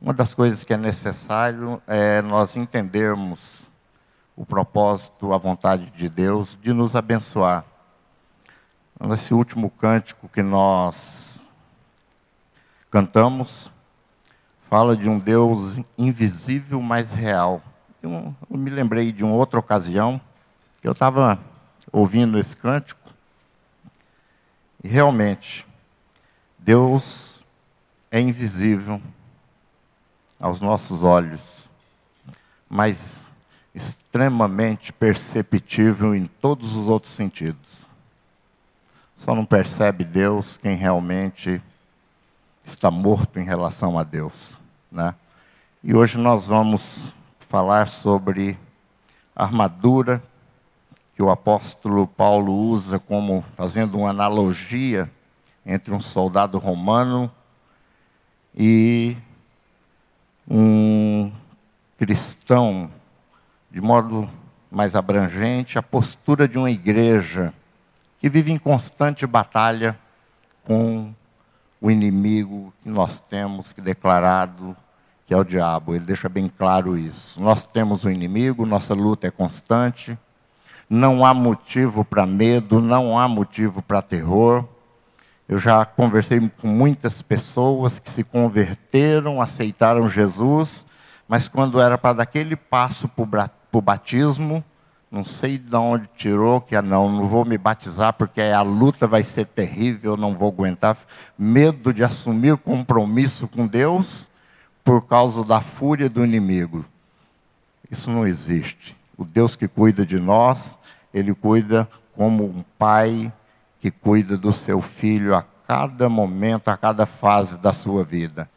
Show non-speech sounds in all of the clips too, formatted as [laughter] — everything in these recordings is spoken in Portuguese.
Uma das coisas que é necessário é nós entendermos o propósito, a vontade de Deus de nos abençoar. Nesse último cântico que nós cantamos, fala de um Deus invisível, mas real. Eu, eu me lembrei de uma outra ocasião, que eu estava ouvindo esse cântico, e realmente, Deus é invisível, aos nossos olhos, mas extremamente perceptível em todos os outros sentidos. Só não percebe Deus quem realmente está morto em relação a Deus, né? E hoje nós vamos falar sobre a armadura que o apóstolo Paulo usa como fazendo uma analogia entre um soldado romano e um cristão, de modo mais abrangente, a postura de uma igreja que vive em constante batalha com o inimigo que nós temos que declarado que é o diabo. Ele deixa bem claro isso. Nós temos um inimigo, nossa luta é constante, não há motivo para medo, não há motivo para terror. Eu já conversei com muitas pessoas que se converteram, aceitaram Jesus, mas quando era para dar aquele passo para o batismo, não sei de onde tirou, que ah, não, não vou me batizar porque a luta vai ser terrível, não vou aguentar. Medo de assumir compromisso com Deus por causa da fúria do inimigo. Isso não existe. O Deus que cuida de nós, Ele cuida como um pai que cuida do seu filho a cada momento, a cada fase da sua vida.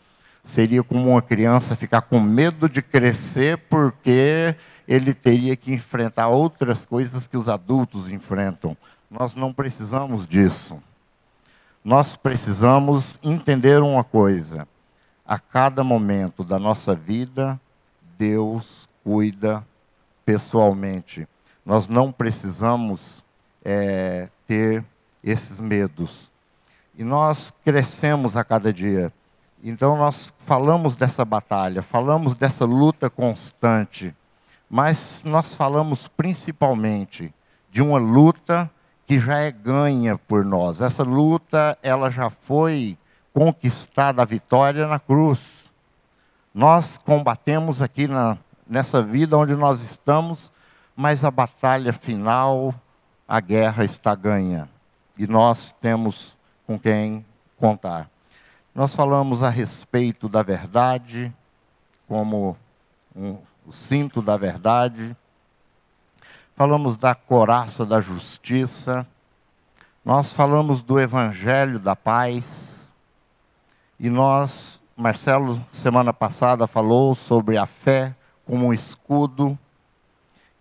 Seria como uma criança ficar com medo de crescer porque ele teria que enfrentar outras coisas que os adultos enfrentam. Nós não precisamos disso. Nós precisamos entender uma coisa: a cada momento da nossa vida, Deus cuida pessoalmente. Nós não precisamos é, ter esses medos. E nós crescemos a cada dia. Então nós falamos dessa batalha, falamos dessa luta constante, mas nós falamos principalmente de uma luta que já é ganha por nós. Essa luta, ela já foi conquistada a vitória na cruz. Nós combatemos aqui na, nessa vida onde nós estamos, mas a batalha final, a guerra está ganha e nós temos com quem contar. Nós falamos a respeito da verdade, como um, o cinto da verdade, falamos da coraça da justiça, nós falamos do evangelho da paz, e nós, Marcelo, semana passada, falou sobre a fé como um escudo,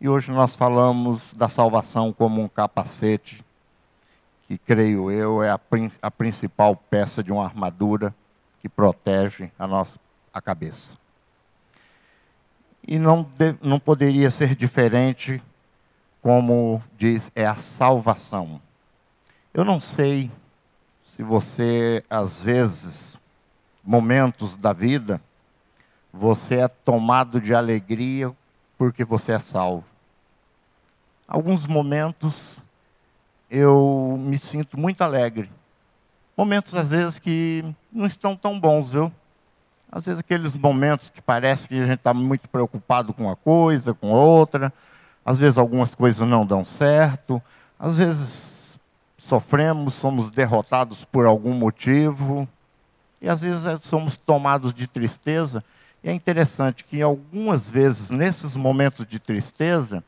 e hoje nós falamos da salvação como um capacete que creio eu é a, a principal peça de uma armadura que protege a nossa a cabeça. E não, não poderia ser diferente, como diz, é a salvação. Eu não sei se você, às vezes, momentos da vida, você é tomado de alegria porque você é salvo. Alguns momentos eu me sinto muito alegre. Momentos, às vezes, que não estão tão bons, viu? Às vezes, aqueles momentos que parece que a gente está muito preocupado com uma coisa, com outra. Às vezes, algumas coisas não dão certo. Às vezes, sofremos, somos derrotados por algum motivo. E, às vezes, é, somos tomados de tristeza. E é interessante que, algumas vezes, nesses momentos de tristeza,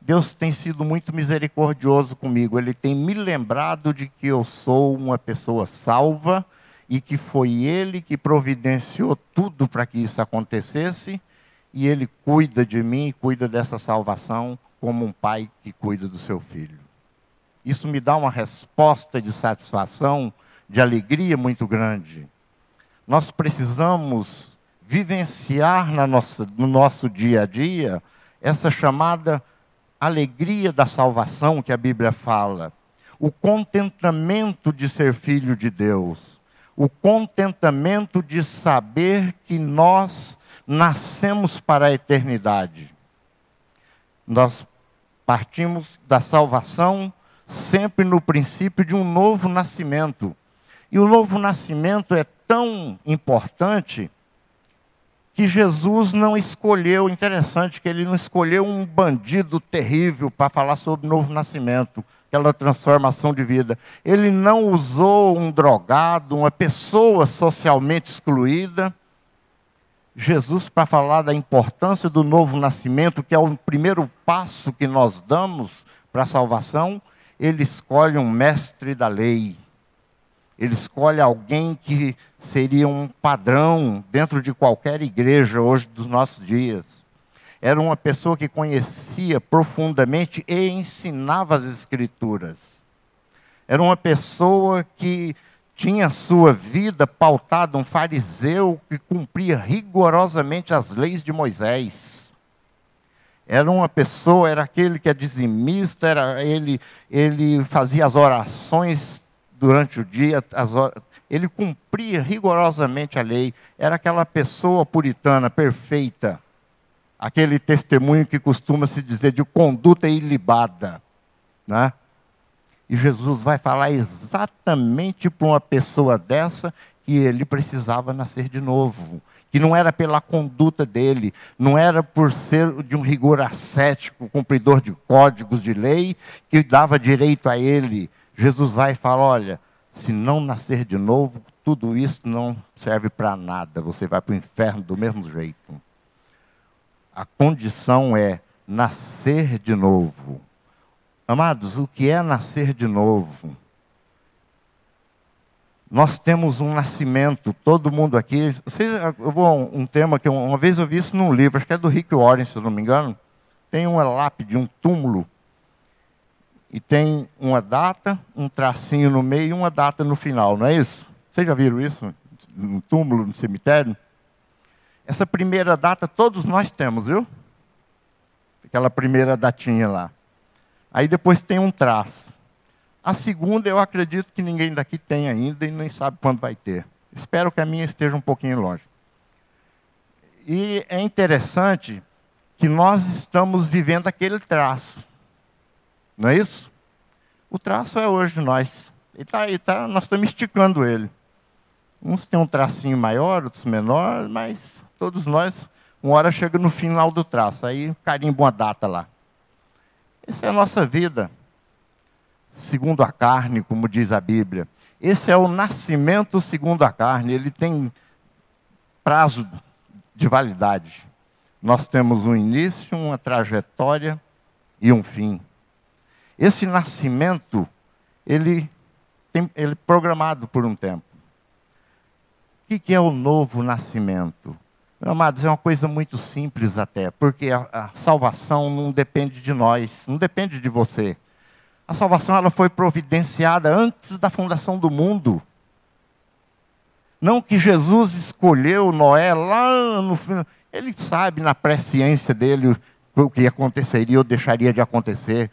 Deus tem sido muito misericordioso comigo. Ele tem me lembrado de que eu sou uma pessoa salva e que foi Ele que providenciou tudo para que isso acontecesse. E Ele cuida de mim e cuida dessa salvação como um pai que cuida do seu filho. Isso me dá uma resposta de satisfação, de alegria muito grande. Nós precisamos vivenciar na nossa, no nosso dia a dia essa chamada alegria da salvação que a Bíblia fala, o contentamento de ser filho de Deus, o contentamento de saber que nós nascemos para a eternidade. Nós partimos da salvação sempre no princípio de um novo nascimento. E o novo nascimento é tão importante que Jesus não escolheu, interessante que ele não escolheu um bandido terrível para falar sobre novo nascimento, aquela transformação de vida. Ele não usou um drogado, uma pessoa socialmente excluída. Jesus, para falar da importância do novo nascimento, que é o primeiro passo que nós damos para a salvação, ele escolhe um mestre da lei. Ele escolhe alguém que seria um padrão dentro de qualquer igreja hoje dos nossos dias. Era uma pessoa que conhecia profundamente e ensinava as Escrituras. Era uma pessoa que tinha sua vida pautada, um fariseu que cumpria rigorosamente as leis de Moisés. Era uma pessoa, era aquele que é dizimista, era ele, ele fazia as orações durante o dia, ele cumpria rigorosamente a lei, era aquela pessoa puritana perfeita, aquele testemunho que costuma se dizer de conduta ilibada, né? E Jesus vai falar exatamente para uma pessoa dessa que ele precisava nascer de novo, que não era pela conduta dele, não era por ser de um rigor ascético, cumpridor de códigos de lei, que dava direito a ele Jesus vai e fala: olha, se não nascer de novo, tudo isso não serve para nada, você vai para o inferno do mesmo jeito. A condição é nascer de novo. Amados, o que é nascer de novo? Nós temos um nascimento, todo mundo aqui. Vocês, eu vou um tema que uma vez eu vi isso num livro, acho que é do Rick Warren, se eu não me engano. Tem uma lápide, um túmulo e tem uma data, um tracinho no meio e uma data no final, não é isso? Vocês já viram isso? No túmulo, no cemitério? Essa primeira data todos nós temos, viu? Aquela primeira datinha lá. Aí depois tem um traço. A segunda eu acredito que ninguém daqui tem ainda e nem sabe quando vai ter. Espero que a minha esteja um pouquinho longe. E é interessante que nós estamos vivendo aquele traço. Não é isso? O traço é hoje nós. E tá, e tá, nós estamos esticando ele. Uns têm um tracinho maior, outros menor, mas todos nós, uma hora chega no final do traço, aí carimba uma data lá. Essa é a nossa vida, segundo a carne, como diz a Bíblia. Esse é o nascimento segundo a carne, ele tem prazo de validade. Nós temos um início, uma trajetória e um fim. Esse nascimento, ele, tem, ele é programado por um tempo. O que, é o novo nascimento? Meu amados, é uma coisa muito simples até, porque a, a, salvação não depende de nós, não depende de você. A salvação ela foi providenciada antes da fundação do mundo. Não que Jesus escolheu Noé lá no final. Ele sabe na presciência dele o que aconteceria ou deixaria de acontecer.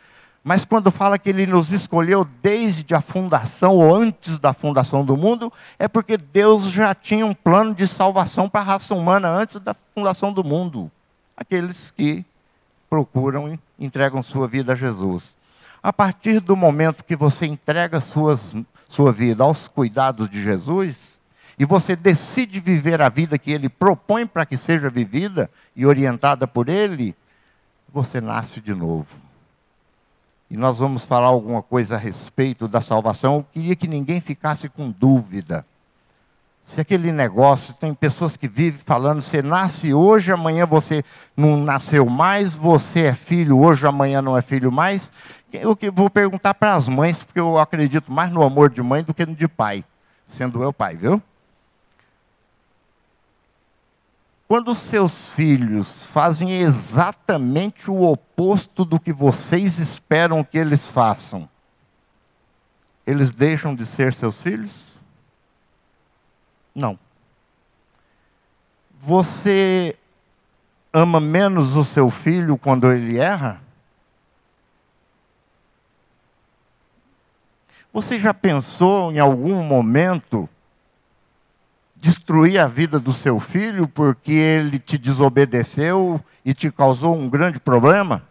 Mas quando fala que ele nos escolheu desde a fundação ou antes da fundação do mundo, é porque Deus já tinha um plano de salvação para a raça humana antes da fundação do mundo. Aqueles que procuram e entregam sua vida a Jesus. A partir do momento que você entrega suas, sua vida aos cuidados de Jesus, e você decide viver a vida que ele propõe para que seja vivida e orientada por ele, você nasce de novo e nós vamos falar alguma coisa a respeito da salvação, eu queria que ninguém ficasse com dúvida. Se aquele negócio, tem pessoas que vivem falando, você nasce hoje, amanhã você não nasceu mais, você é filho hoje, amanhã não é filho mais. Eu vou perguntar para as mães, porque eu acredito mais no amor de mãe do que no de pai, sendo eu pai, viu? Quando seus filhos fazem exatamente o oposto do que vocês esperam que eles façam, eles deixam de ser seus filhos? Não. Você ama menos o seu filho quando ele erra? Você já pensou em algum momento destruir a vida do seu filho porque ele te desobedeceu e te causou um grande problema?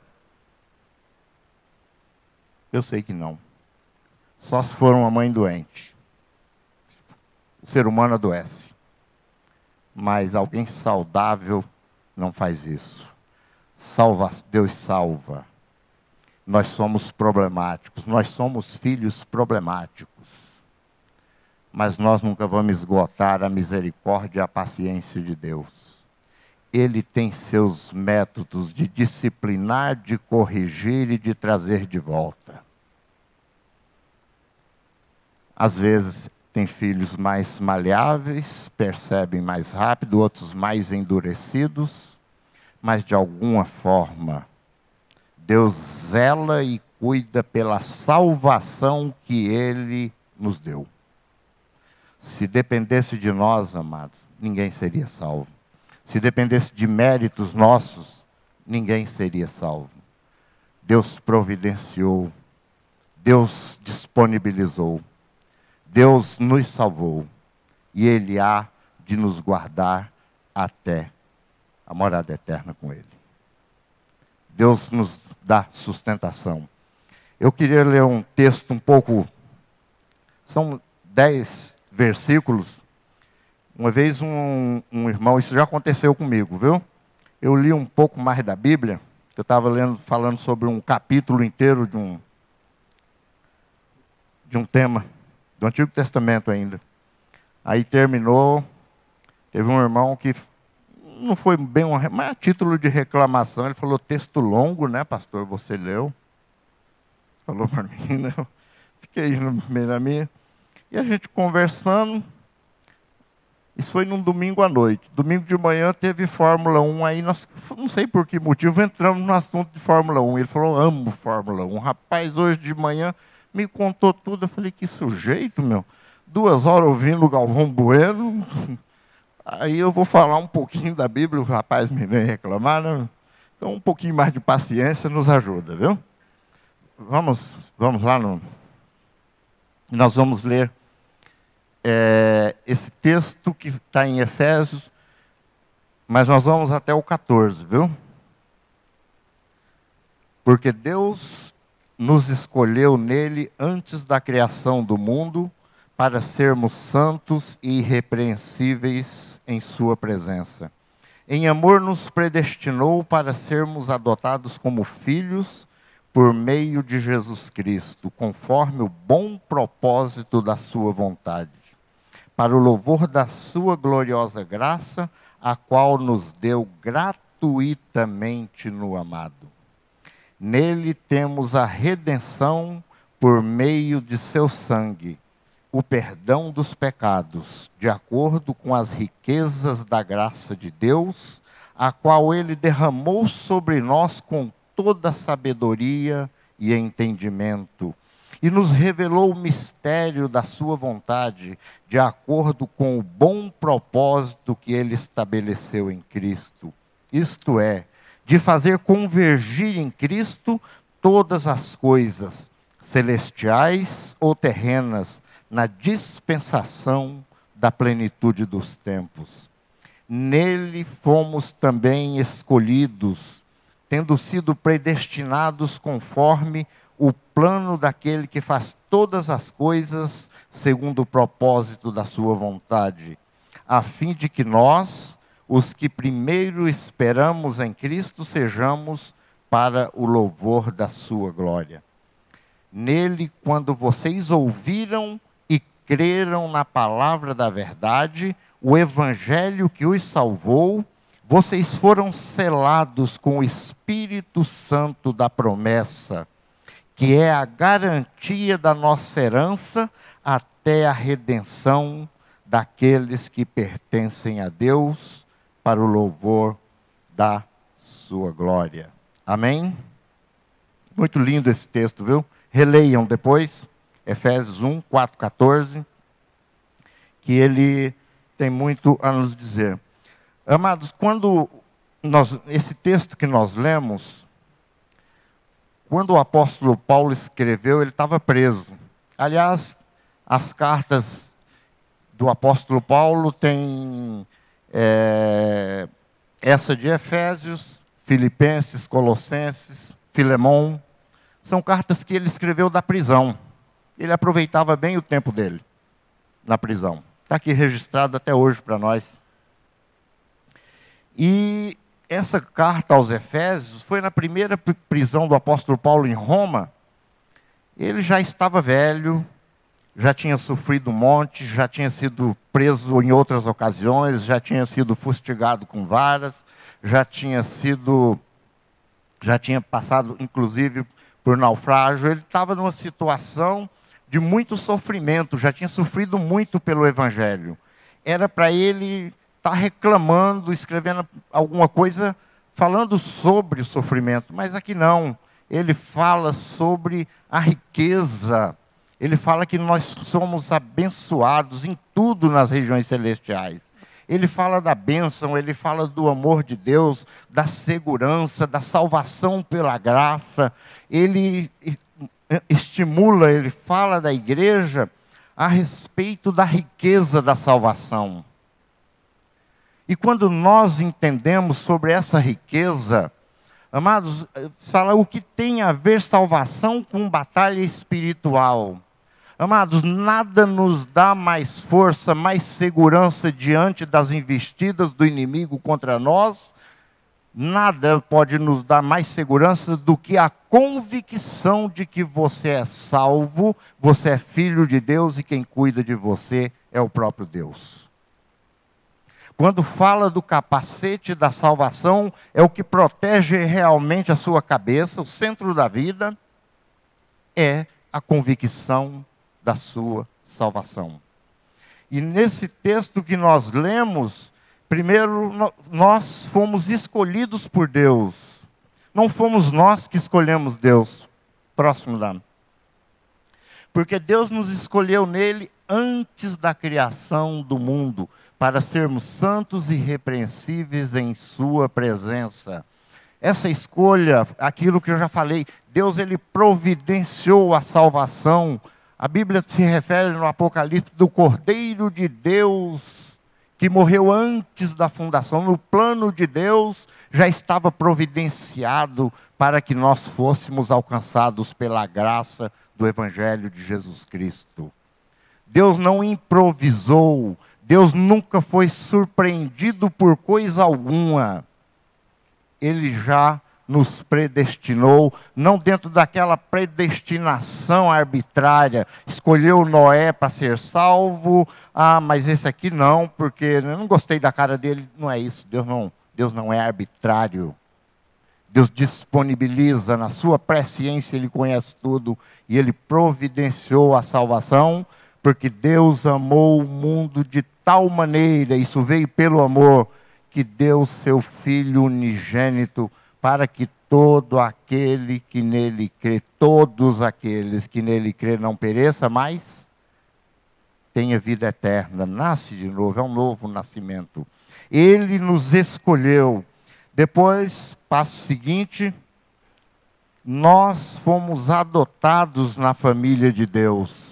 Eu sei que não. Só se for uma mãe doente. O ser humano adoece. Mas alguém saudável não faz isso. Salva, Deus salva. Nós somos problemáticos, nós somos filhos problemáticos. Mas nós nunca vamos esgotar a misericórdia e a paciência de Deus. Ele tem seus métodos de disciplinar, de corrigir e de trazer de volta. Às vezes tem filhos mais maleáveis, percebem mais rápido, outros mais endurecidos, mas de alguma forma Deus zela e cuida pela salvação que Ele nos deu. Se dependesse de nós, amados, ninguém seria salvo. Se dependesse de méritos nossos, ninguém seria salvo. Deus providenciou, Deus disponibilizou. Deus nos salvou e Ele há de nos guardar até a morada eterna com Ele. Deus nos dá sustentação. Eu queria ler um texto um pouco. São dez versículos. Uma vez um, um irmão, isso já aconteceu comigo, viu? Eu li um pouco mais da Bíblia. Eu estava falando sobre um capítulo inteiro de um, de um tema do Antigo Testamento ainda. Aí terminou, teve um irmão que não foi bem um, mas a título de reclamação, ele falou texto longo, né, pastor? Você leu? Falou para [laughs] mim, né? Fiquei no meio da minha. E a gente conversando. Isso foi num domingo à noite. Domingo de manhã teve Fórmula 1, aí nós, não sei por que motivo, entramos no assunto de Fórmula 1. Ele falou, amo Fórmula 1. Rapaz, hoje de manhã me contou tudo. Eu falei, que sujeito, meu. Duas horas ouvindo o Galvão Bueno. [laughs] Aí eu vou falar um pouquinho da Bíblia, o rapaz me vem reclamar, né? Então um pouquinho mais de paciência nos ajuda, viu? Vamos, vamos lá no. Nós vamos ler é, esse texto que está em Efésios, mas nós vamos até o 14, viu? Porque Deus nos escolheu nele antes da criação do mundo para sermos santos e irrepreensíveis em Sua presença. Em amor, nos predestinou para sermos adotados como filhos por meio de Jesus Cristo, conforme o bom propósito da Sua vontade, para o louvor da Sua gloriosa graça, a qual nos deu gratuitamente no amado. Nele temos a redenção por meio de seu sangue, o perdão dos pecados, de acordo com as riquezas da graça de Deus, a qual ele derramou sobre nós com toda sabedoria e entendimento, e nos revelou o mistério da sua vontade, de acordo com o bom propósito que ele estabeleceu em Cristo. Isto é, de fazer convergir em Cristo todas as coisas, celestiais ou terrenas, na dispensação da plenitude dos tempos. Nele fomos também escolhidos, tendo sido predestinados conforme o plano daquele que faz todas as coisas segundo o propósito da sua vontade, a fim de que nós, os que primeiro esperamos em Cristo sejamos para o louvor da sua glória. Nele, quando vocês ouviram e creram na palavra da verdade, o evangelho que os salvou, vocês foram selados com o Espírito Santo da promessa, que é a garantia da nossa herança até a redenção daqueles que pertencem a Deus para o louvor da sua glória. Amém? Muito lindo esse texto, viu? Releiam depois, Efésios 1, 4, 14, que ele tem muito a nos dizer. Amados, quando nós, esse texto que nós lemos, quando o apóstolo Paulo escreveu, ele estava preso. Aliás, as cartas do apóstolo Paulo tem é, essa de Efésios, Filipenses, Colossenses, Filemão. São cartas que ele escreveu da prisão. Ele aproveitava bem o tempo dele na prisão. Está aqui registrado até hoje para nós. E essa carta aos Efésios foi na primeira prisão do apóstolo Paulo em Roma. Ele já estava velho, já tinha sofrido um monte, já tinha sido preso em outras ocasiões, já tinha sido fustigado com varas, já tinha sido, já tinha passado, inclusive, por naufrágio. Ele estava numa situação de muito sofrimento, já tinha sofrido muito pelo Evangelho. Era para ele estar tá reclamando, escrevendo alguma coisa, falando sobre o sofrimento, mas aqui não. Ele fala sobre a riqueza, ele fala que nós somos abençoados em tudo nas regiões celestiais. Ele fala da bênção, ele fala do amor de Deus, da segurança, da salvação pela graça. Ele estimula, ele fala da igreja a respeito da riqueza da salvação. E quando nós entendemos sobre essa riqueza, amados, fala o que tem a ver salvação com batalha espiritual. Amados, nada nos dá mais força, mais segurança diante das investidas do inimigo contra nós Nada pode nos dar mais segurança do que a convicção de que você é salvo, você é filho de Deus e quem cuida de você é o próprio Deus. Quando fala do capacete da salvação, é o que protege realmente a sua cabeça, o centro da vida, é a convicção da sua salvação. E nesse texto que nós lemos, Primeiro, nós fomos escolhidos por Deus. Não fomos nós que escolhemos Deus. Próximo lá. Porque Deus nos escolheu nele antes da criação do mundo, para sermos santos e irrepreensíveis em Sua presença. Essa escolha, aquilo que eu já falei, Deus ele providenciou a salvação. A Bíblia se refere no Apocalipse do Cordeiro de Deus que morreu antes da fundação, no plano de Deus, já estava providenciado para que nós fôssemos alcançados pela graça do Evangelho de Jesus Cristo. Deus não improvisou, Deus nunca foi surpreendido por coisa alguma. Ele já nos predestinou, não dentro daquela predestinação arbitrária, escolheu Noé para ser salvo, ah, mas esse aqui não, porque eu não gostei da cara dele, não é isso, Deus não, Deus não é arbitrário. Deus disponibiliza na sua presciência, ele conhece tudo e ele providenciou a salvação, porque Deus amou o mundo de tal maneira, isso veio pelo amor, que deu seu filho unigênito para que todo aquele que nele crê, todos aqueles que nele crê não pereça, mas tenha vida eterna, nasce de novo, é um novo nascimento. Ele nos escolheu. Depois, passo seguinte, nós fomos adotados na família de Deus.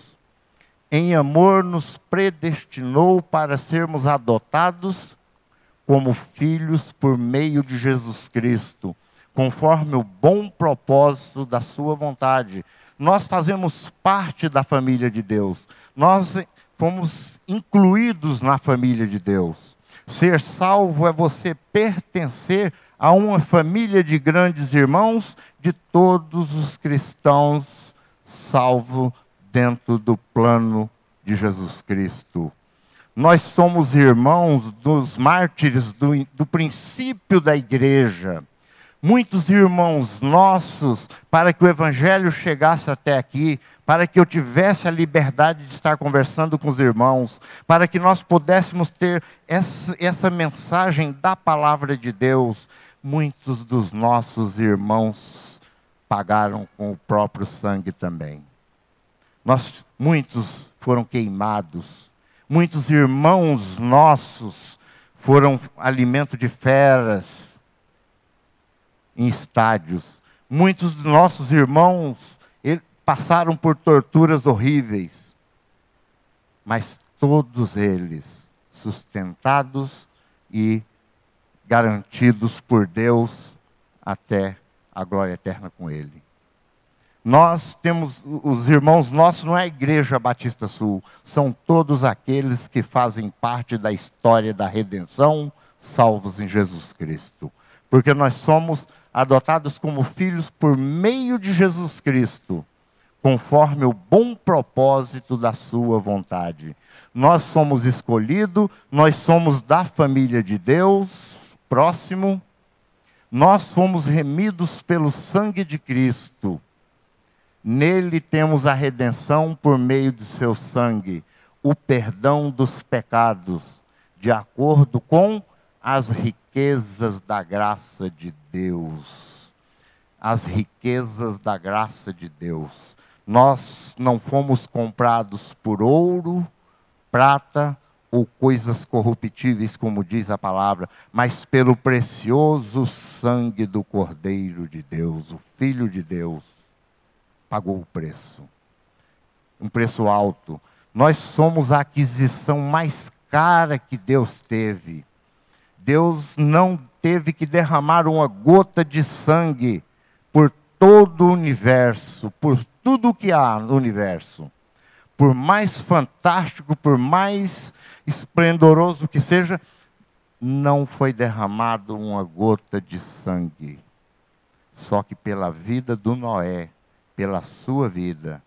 Em amor nos predestinou para sermos adotados como filhos por meio de Jesus Cristo conforme o bom propósito da Sua vontade. Nós fazemos parte da família de Deus. Nós fomos incluídos na família de Deus. Ser salvo é você pertencer a uma família de grandes irmãos, de todos os cristãos salvos dentro do plano de Jesus Cristo. Nós somos irmãos dos mártires do, do princípio da igreja muitos irmãos nossos para que o evangelho chegasse até aqui, para que eu tivesse a liberdade de estar conversando com os irmãos, para que nós pudéssemos ter essa, essa mensagem da palavra de Deus. Muitos dos nossos irmãos pagaram com o próprio sangue também. Nós, muitos foram queimados, muitos irmãos nossos foram alimento de feras, em estádios. Muitos de nossos irmãos passaram por torturas horríveis, mas todos eles sustentados e garantidos por Deus até a glória eterna com Ele. Nós temos, os irmãos nossos não é a Igreja Batista Sul, são todos aqueles que fazem parte da história da redenção, salvos em Jesus Cristo. Porque nós somos adotados como filhos por meio de Jesus Cristo, conforme o bom propósito da Sua vontade. Nós somos escolhidos, nós somos da família de Deus, próximo, nós fomos remidos pelo sangue de Cristo. Nele temos a redenção por meio de seu sangue, o perdão dos pecados, de acordo com as riquezas da graça de Deus. As riquezas da graça de Deus. Nós não fomos comprados por ouro, prata ou coisas corruptíveis, como diz a palavra, mas pelo precioso sangue do Cordeiro de Deus, o Filho de Deus, pagou o preço. Um preço alto. Nós somos a aquisição mais cara que Deus teve. Deus não teve que derramar uma gota de sangue por todo o universo, por tudo o que há no universo. Por mais fantástico, por mais esplendoroso que seja, não foi derramado uma gota de sangue. Só que pela vida do Noé, pela sua vida,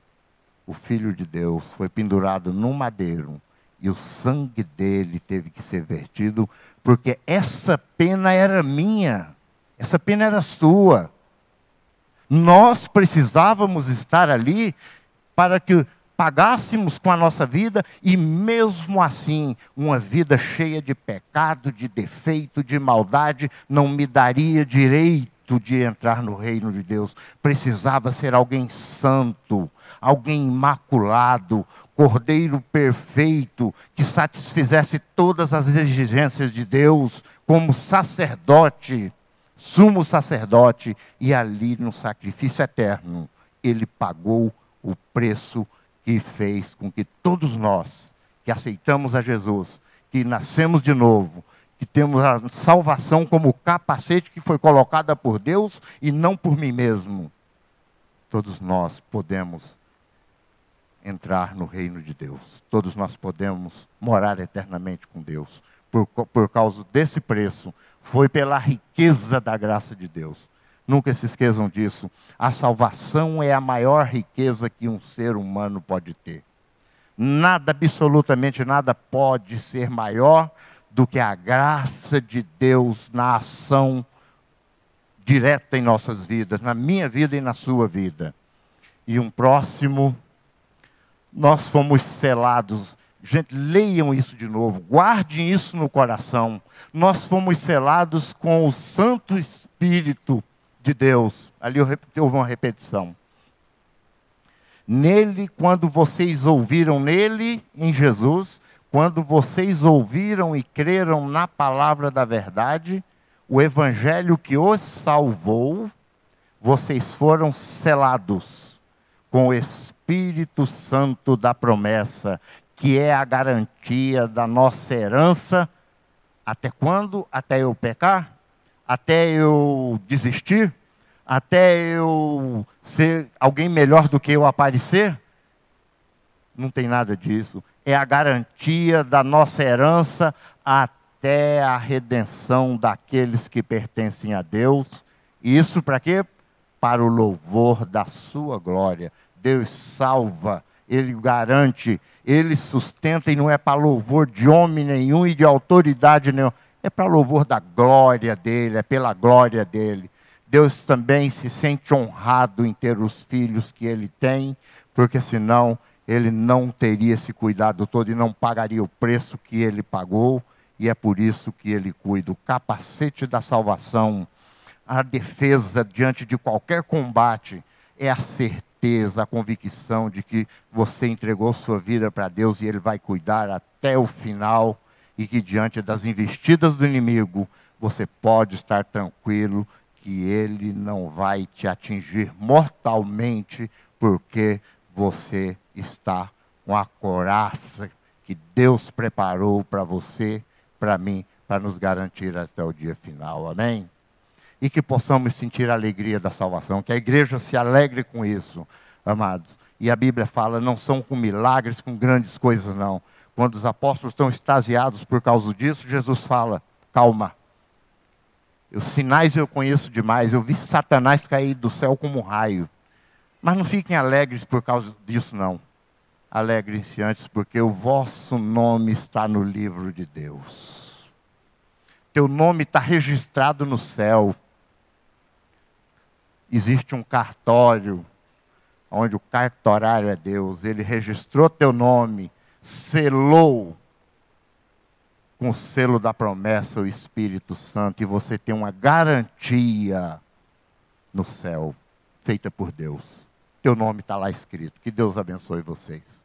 o Filho de Deus foi pendurado num madeiro e o sangue dele teve que ser vertido, porque essa pena era minha, essa pena era sua. Nós precisávamos estar ali para que pagássemos com a nossa vida e, mesmo assim, uma vida cheia de pecado, de defeito, de maldade, não me daria direito de entrar no reino de Deus. Precisava ser alguém santo, alguém imaculado, cordeiro perfeito, que satisfizesse todas as exigências de Deus, como sacerdote, sumo sacerdote, e ali no sacrifício eterno, ele pagou o preço que fez com que todos nós que aceitamos a Jesus, que nascemos de novo, que temos a salvação como capacete que foi colocada por Deus e não por mim mesmo, todos nós podemos entrar no reino de Deus. Todos nós podemos morar eternamente com Deus. Por, por causa desse preço, foi pela riqueza da graça de Deus. Nunca se esqueçam disso. A salvação é a maior riqueza que um ser humano pode ter. Nada, absolutamente nada, pode ser maior do que a graça de Deus na ação direta em nossas vidas, na minha vida e na sua vida. E um próximo nós fomos selados. Gente, leiam isso de novo, guardem isso no coração. Nós fomos selados com o Santo Espírito de Deus. Ali houve uma repetição. Nele, quando vocês ouviram nele, em Jesus, quando vocês ouviram e creram na palavra da verdade, o evangelho que os salvou, vocês foram selados com o Espírito Santo da promessa, que é a garantia da nossa herança. Até quando? Até eu pecar? Até eu desistir? Até eu ser alguém melhor do que eu aparecer? Não tem nada disso. É a garantia da nossa herança até a redenção daqueles que pertencem a Deus. E isso para quê? Para o louvor da sua glória. Deus salva, Ele garante, Ele sustenta e não é para louvor de homem nenhum e de autoridade nenhuma, é para louvor da glória dEle, é pela glória dEle. Deus também se sente honrado em ter os filhos que Ele tem, porque senão Ele não teria esse cuidado todo e não pagaria o preço que Ele pagou, e é por isso que Ele cuida. O capacete da salvação, a defesa diante de qualquer combate, é a certeza a convicção de que você entregou sua vida para Deus e Ele vai cuidar até o final e que diante das investidas do inimigo você pode estar tranquilo que Ele não vai te atingir mortalmente porque você está com a coraça que Deus preparou para você, para mim, para nos garantir até o dia final. Amém? E que possamos sentir a alegria da salvação, que a igreja se alegre com isso, amados. E a Bíblia fala, não são com milagres, com grandes coisas, não. Quando os apóstolos estão extasiados por causa disso, Jesus fala: calma. Os sinais eu conheço demais. Eu vi Satanás cair do céu como um raio. Mas não fiquem alegres por causa disso, não. Alegrem-se antes, porque o vosso nome está no livro de Deus. Teu nome está registrado no céu. Existe um cartório, onde o cartorário é Deus. Ele registrou teu nome, selou com o selo da promessa o Espírito Santo, e você tem uma garantia no céu, feita por Deus. Teu nome está lá escrito. Que Deus abençoe vocês.